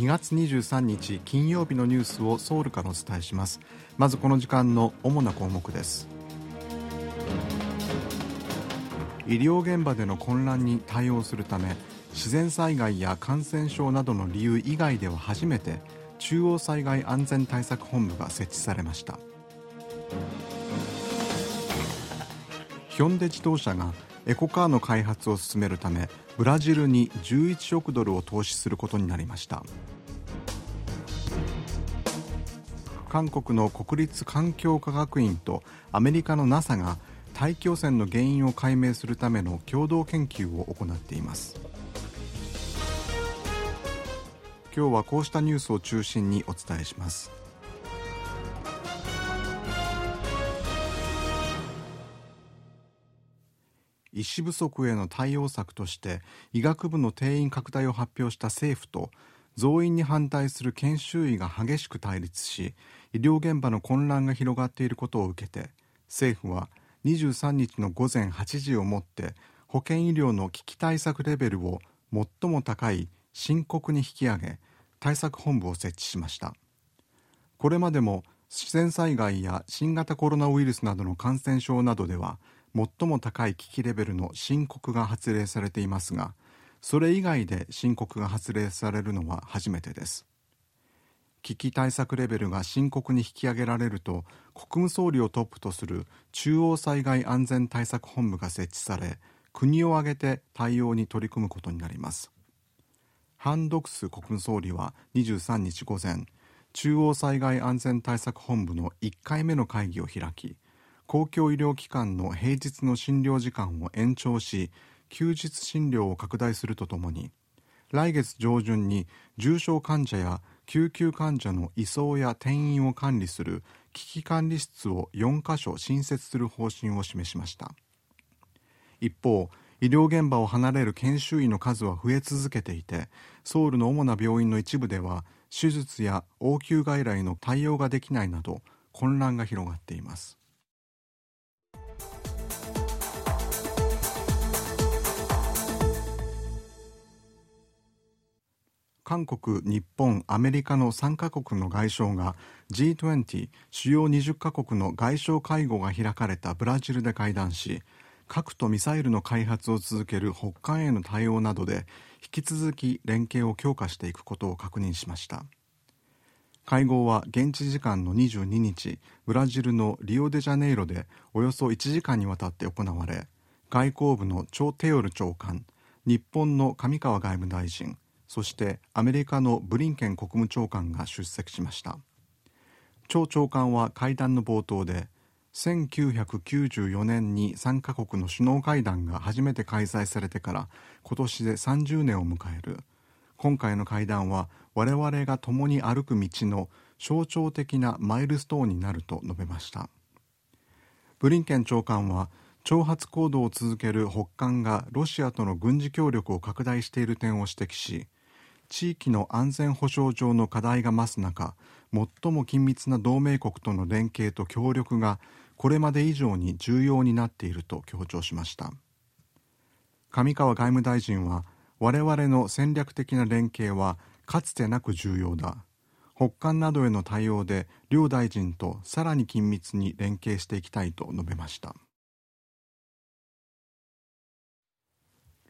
2月23日金曜日のニュースをソウルからお伝えします。まずこの時間の主な項目です。医療現場での混乱に対応するため自然災害や感染症などの理由以外では初めて中央災害安全対策本部が設置されました。ヒョンデ自動車がエコカーの開発を進めるためブラジルに11億ドルを投資することになりました。韓国の国立環境科学院とアメリカの NASA が大気汚染の原因を解明するための共同研究を行っています。今日はこうしたニュースを中心にお伝えします。医師不足への対応策として医学部の定員拡大を発表した政府と増員に反対する研修医が激しく対立し医療現場の混乱が広がっていることを受けて政府は23日の午前8時をもって保健医療の危機対策レベルを最も高い深刻に引き上げ対策本部を設置しました。これまでも自然災害や新型コロナウイルスなどの感染症などでは最も高い危機レベルの申告が発令されていますがそれ以外で申告が発令されるのは初めてです。危機対策レベルが深刻に引き上げられると国務総理をトップとする中央災害安全対策本部が設置され国を挙げて対応に取り組むことになります。ハン・ドクス国務総理は23日午前中央災害安全対策本部の1回目の会議を開き公共医療機関の平日の診療時間を延長し休日診療を拡大するとともに来月上旬に重症患者や救急患者の移送や転院を管理する危機管理室を4カ所新設する方針を示しました。一方医療現場を離れる研修医の数は増え続けていてソウルの主な病院の一部では手術や応急外来の対応ができないなど混乱が広がっています。韓国、日本、アメリカの3カ国の外相が G20 主要20カ国の外相会合が開かれたブラジルで会談し核とミサイルの開発を続ける北韓への対応などで引き続き連携を強化していくことを確認しました。会合は現地時間の22日ブラジルのリオデジャネイロでおよそ1時間にわたって行われ外交部のチョ・テヨル長官日本の上川外務大臣そしてアメリカのブリンケン国務長官が出席しました。張長官は会談の冒頭で1994年に3カ国の首脳会談が初めて開催されてから今年で30年を迎える。今回の会談は我々が共に歩く道の象徴的なマイルストーンになると述べました。ブリンケン長官は挑発行動を続ける北韓がロシアとの軍事協力を拡大している点を指摘し地域の安全保障上の課題が増す中最も緊密な同盟国との連携と協力がこれまで以上に重要になっていると強調しました。上川外務大臣は我々の戦略的な連携はかつてなく重要だ。北韓などへの対応で両大臣とさらに緊密に連携していきたいと述べました。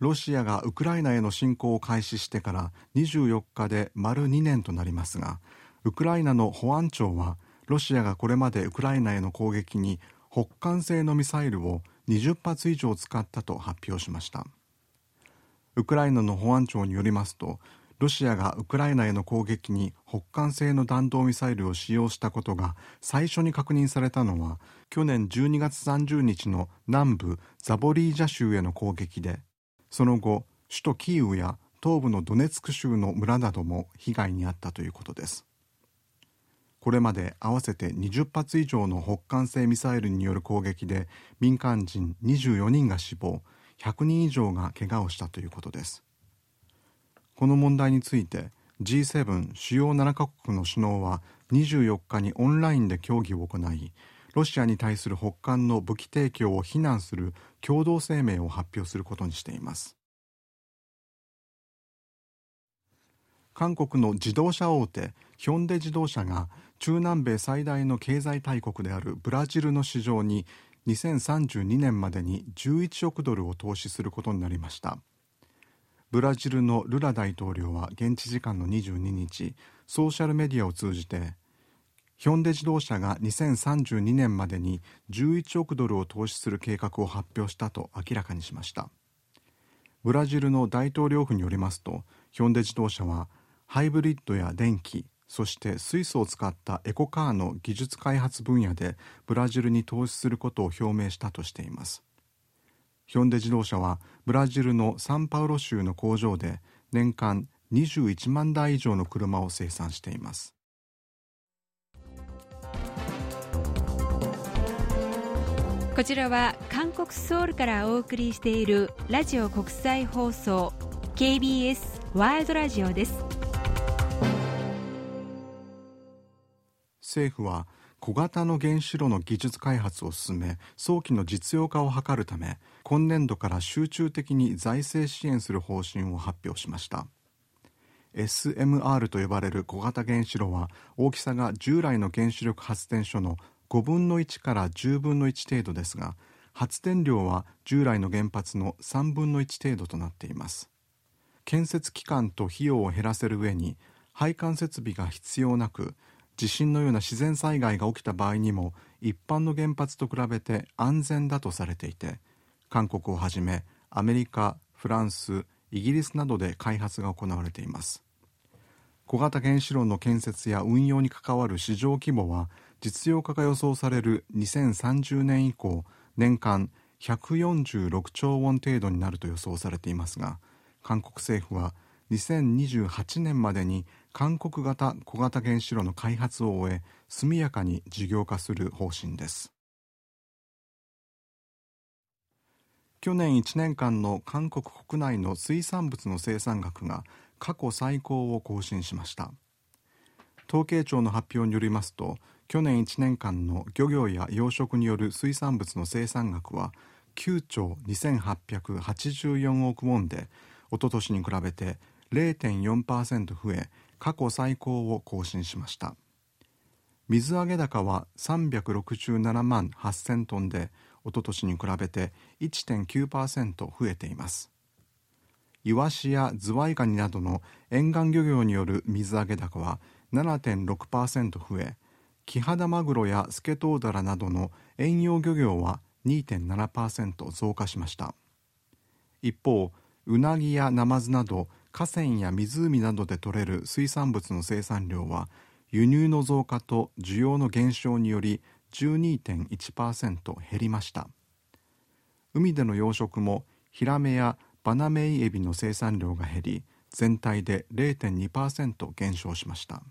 ロシアがウクライナへの侵攻を開始してから24日で丸2年となりますがウクライナの保安庁はロシアがこれまでウクライナへの攻撃に北韓製のミサイルを20発以上使ったと発表しました。ウクライナの保安庁によりますとロシアがウクライナへの攻撃に北韓製の弾道ミサイルを使用したことが最初に確認されたのは去年12月30日の南部ザボリージャ州への攻撃でその後首都キーウや東部のドネツク州の村なども被害に遭ったということです。これまで合わせて20発以上の北韓製ミサイルによる攻撃で民間人24人が死亡100人以上が怪我をしたということです。この問題について G7 主要7カ国の首脳は24日にオンラインで協議を行いロシアに対する北韓の武器提供を非難する共同声明を発表することにしています。韓国の自動車大手ヒョンデ自動車が中南米最大の経済大国であるブラジルの市場に2032年までに11億ドルを投資することになりました。ブラジルのルラ大統領は現地時間の22日ソーシャルメディアを通じてヒョンデ自動車が2032年までに11億ドルを投資する計画を発表したと明らかにしました。ブラジルの大統領府によりますとヒョンデ自動車はハイブリッドや電気そして水素を使ったエコカーの技術開発分野でブラジルに投資することを表明したとしています。ヒョンデ自動車はブラジルのサンパウロ州の工場で年間21万台以上の車を生産しています。こちらは韓国ソウルからお送りしているラジオ国際放送 KBS ワールドラジオです。政府は小型の原子炉の技術開発を進め早期の実用化を図るため今年度から集中的に財政支援する方針を発表しました。SMR と呼ばれる小型原子炉は大きさが従来の原子力発電所の5分の1から10分の1程度ですが発電量は従来の原発の3分の1程度となっています。建設期間と費用を減らせる上に配管設備が必要なく地震のような自然災害が起きた場合にも一般の原発と比べて安全だとされていて韓国をはじめアメリカフランスイギリスなどで開発が行われています。小型原子炉の建設や運用に関わる市場規模は実用化が予想される2030年以降年間146兆ウォン程度になると予想されていますが韓国政府は2028年までに韓国型小型原子炉の開発を終え速やかに事業化する方針です。去年1年間の韓国国内の水産物の生産額が過去最高を更新しました。統計庁の発表によりますと去年1年間の漁業や養殖による水産物の生産額は9兆2884億ウォンでおととしに比べて0.4%増え過去最高を更新しました。水揚げ高は367万8000トンでおととしに比べて1.9%増えています。イワシやズワイガニなどの沿岸漁業による水揚げ高は7.6%増えキハダマグロやスケトウダラなどの遠洋漁業は2.7%増加しました。一方うなぎやナマズなど河川や湖などで取れる水産物の生産量は輸入の増加と需要の減少により12.1%減りました。海での養殖もヒラメやバナメイエビの生産量が減り全体で0.2%減少しました。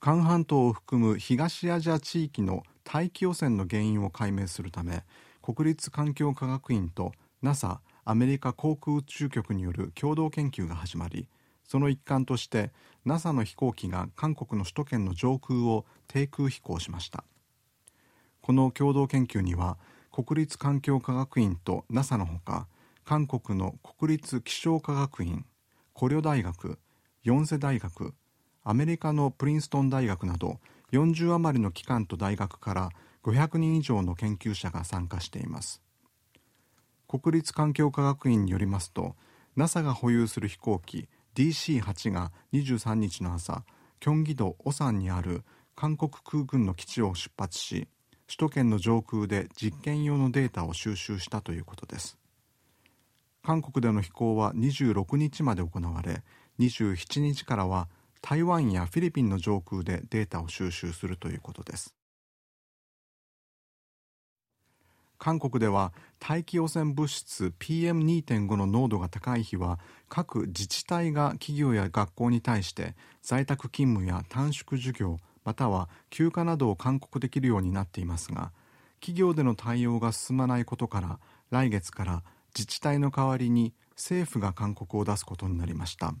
韓半島を含む東アジア地域の大気汚染の原因を解明するため国立環境科学院と NASA アメリカ航空宇宙局による共同研究が始まりその一環として NASA の飛行機が韓国の首都圏の上空を低空飛行しました。この共同研究には国立環境科学院と NASA のほか韓国の国立気象科学院コリョ大学ヨンセ大学アメリカのプリンストン大学など40余りの機関と大学から500人以上の研究者が参加しています。国立環境科学院によりますと NASA が保有する飛行機 DC-8 が23日の朝キョンギ道オサンにある韓国空軍の基地を出発し首都圏の上空で実験用のデータを収集したということです。韓国での飛行は26日まで行われ27日からは台湾やフィリピンの上空でデータを収集するということです。韓国では大気汚染物質 PM2.5 の濃度が高い日は各自治体が企業や学校に対して在宅勤務や短縮授業または休暇などを勧告できるようになっていますが企業での対応が進まないことから来月から自治体の代わりに政府が勧告を出すことになりました。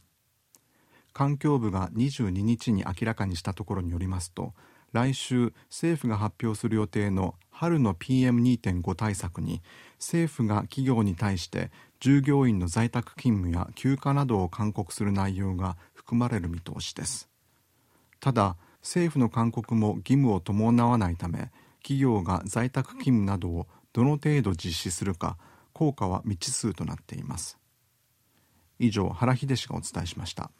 環境部が22日に明らかにしたところによりますと来週政府が発表する予定の春の PM2.5 対策に政府が企業に対して従業員の在宅勤務や休暇などを勧告する内容が含まれる見通しです。ただ政府の勧告も義務を伴わないため企業が在宅勤務などをどの程度実施するか効果は未知数となっています。以上原秀氏がお伝えしました。